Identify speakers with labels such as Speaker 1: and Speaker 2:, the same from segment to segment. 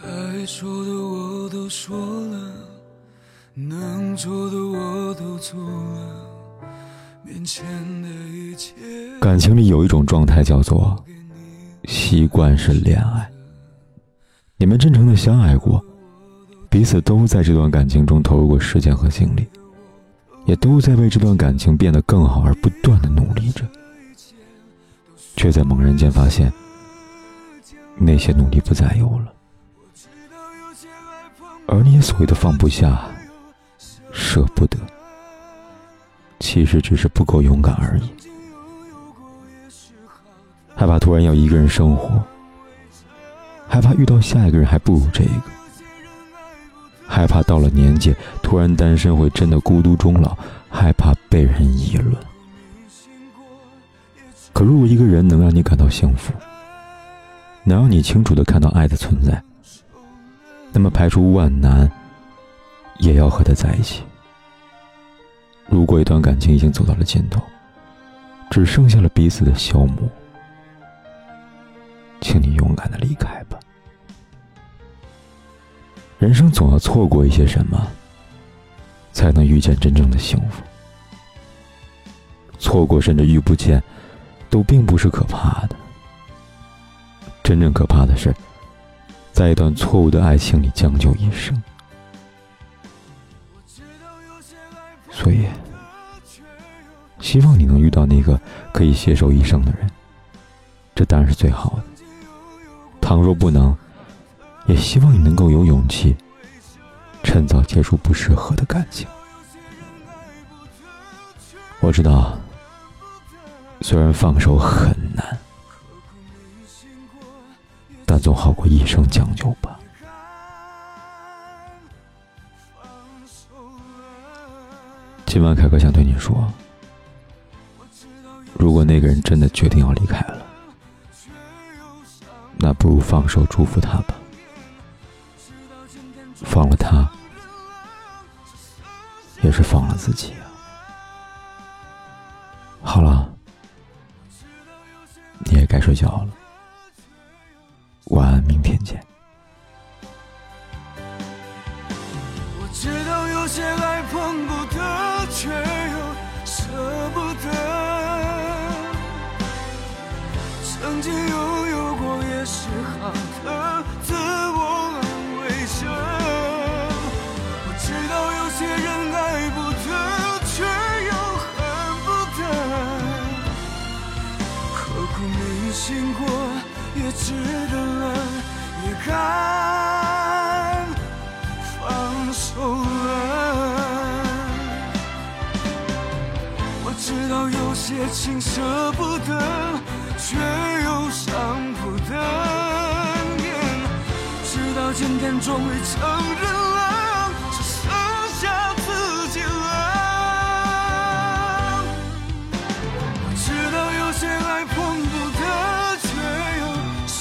Speaker 1: 该说的我都说了，能做的我都做了，面前的一切。
Speaker 2: 感情里有一种状态叫做习惯是恋爱。你们真诚的相爱过，彼此都在这段感情中投入过时间和精力，也都在为这段感情变得更好而不断的努力着，却在猛然间发现，那些努力不再有了，而你所谓的放不下、舍不得，其实只是不够勇敢而已，害怕突然要一个人生活。害怕遇到下一个人还不如这个，害怕到了年纪突然单身会真的孤独终老，害怕被人议论。可如果一个人能让你感到幸福，能让你清楚的看到爱的存在，那么排除万难，也要和他在一起。如果一段感情已经走到了尽头，只剩下了彼此的消磨。请你勇敢的离开吧。人生总要错过一些什么，才能遇见真正的幸福。错过甚至遇不见，都并不是可怕的。真正可怕的是，在一段错误的爱情里将就一生。所以，希望你能遇到那个可以携手一生的人，这当然是最好的。倘若不能，也希望你能够有勇气，趁早结束不适合的感情。我知道，虽然放手很难，但总好过一生将就吧。今晚凯哥想对你说，如果那个人真的决定要离开了。那不如放手，祝福他吧。放了他，也是放了自己啊。好了，你也该睡觉了。晚安，明天见。
Speaker 1: 我知道有些爱碰不得，却又舍不得。曾经有些情舍不得，却又伤不得。直到今天终于承认了，只剩下自己了。我知道有些爱碰不得，却又舍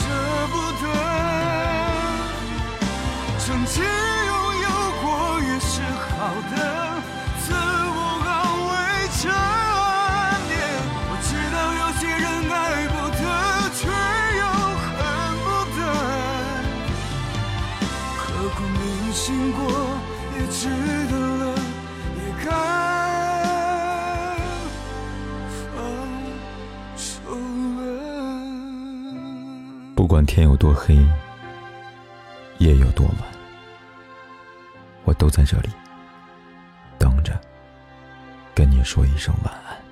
Speaker 1: 不得。曾经过也值得了，也该放手
Speaker 2: 不管天有多黑，夜有多晚，我都在这里等着，跟你说一声晚安。